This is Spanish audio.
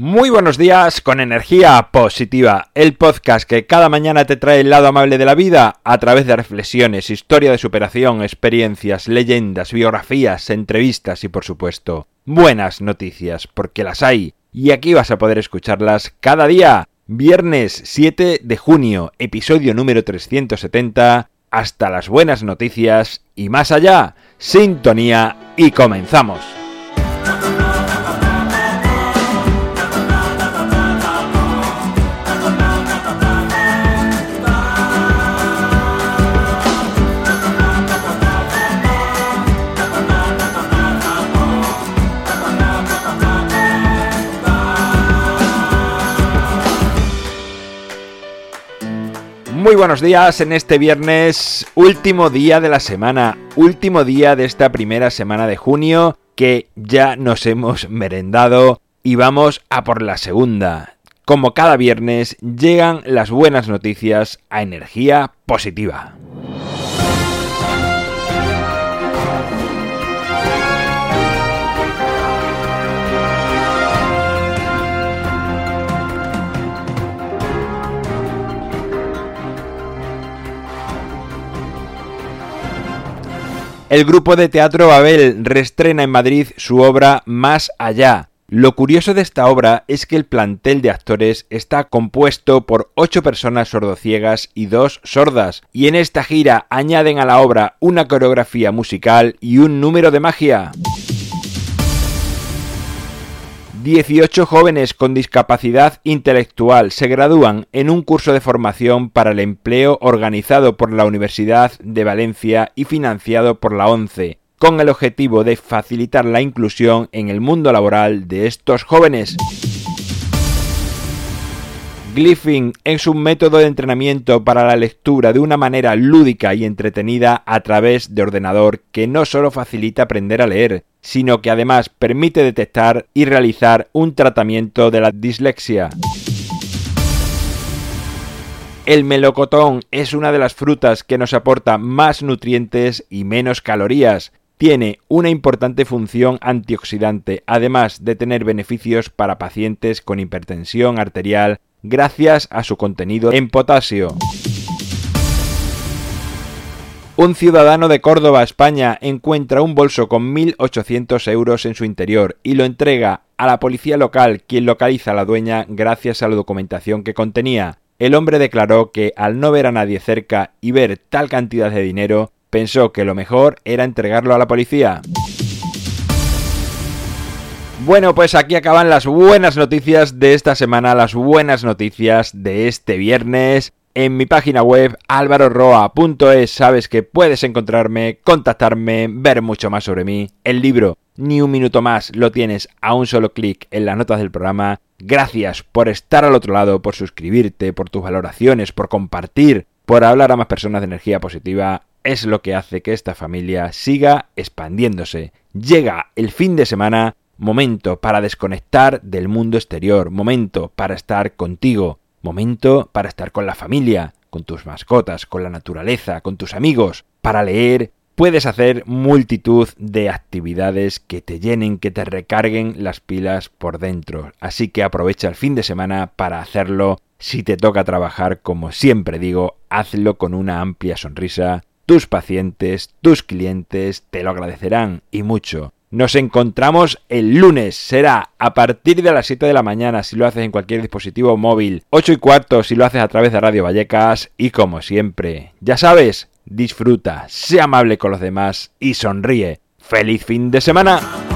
Muy buenos días con energía positiva, el podcast que cada mañana te trae el lado amable de la vida a través de reflexiones, historia de superación, experiencias, leyendas, biografías, entrevistas y por supuesto buenas noticias, porque las hay y aquí vas a poder escucharlas cada día. Viernes 7 de junio, episodio número 370, hasta las buenas noticias y más allá, sintonía y comenzamos. Muy buenos días en este viernes, último día de la semana, último día de esta primera semana de junio que ya nos hemos merendado y vamos a por la segunda. Como cada viernes llegan las buenas noticias a energía positiva. El grupo de teatro Babel restrena en Madrid su obra Más allá. Lo curioso de esta obra es que el plantel de actores está compuesto por ocho personas sordociegas y dos sordas, y en esta gira añaden a la obra una coreografía musical y un número de magia. 18 jóvenes con discapacidad intelectual se gradúan en un curso de formación para el empleo organizado por la Universidad de Valencia y financiado por la ONCE, con el objetivo de facilitar la inclusión en el mundo laboral de estos jóvenes. Glyphing es un método de entrenamiento para la lectura de una manera lúdica y entretenida a través de ordenador que no solo facilita aprender a leer, sino que además permite detectar y realizar un tratamiento de la dislexia. El melocotón es una de las frutas que nos aporta más nutrientes y menos calorías. Tiene una importante función antioxidante, además de tener beneficios para pacientes con hipertensión arterial gracias a su contenido en potasio. Un ciudadano de Córdoba, España, encuentra un bolso con 1.800 euros en su interior y lo entrega a la policía local, quien localiza a la dueña gracias a la documentación que contenía. El hombre declaró que al no ver a nadie cerca y ver tal cantidad de dinero, pensó que lo mejor era entregarlo a la policía. Bueno, pues aquí acaban las buenas noticias de esta semana, las buenas noticias de este viernes. En mi página web alvaroroa.es sabes que puedes encontrarme, contactarme, ver mucho más sobre mí. El libro Ni un minuto más lo tienes a un solo clic en las notas del programa. Gracias por estar al otro lado, por suscribirte, por tus valoraciones, por compartir, por hablar a más personas de energía positiva. Es lo que hace que esta familia siga expandiéndose. Llega el fin de semana momento para desconectar del mundo exterior, momento para estar contigo, momento para estar con la familia, con tus mascotas, con la naturaleza, con tus amigos, para leer. Puedes hacer multitud de actividades que te llenen, que te recarguen las pilas por dentro. Así que aprovecha el fin de semana para hacerlo. Si te toca trabajar, como siempre digo, hazlo con una amplia sonrisa. Tus pacientes, tus clientes te lo agradecerán y mucho. Nos encontramos el lunes. Será a partir de las 7 de la mañana si lo haces en cualquier dispositivo móvil, 8 y cuarto si lo haces a través de Radio Vallecas y como siempre, ya sabes, disfruta, sea amable con los demás y sonríe. ¡Feliz fin de semana!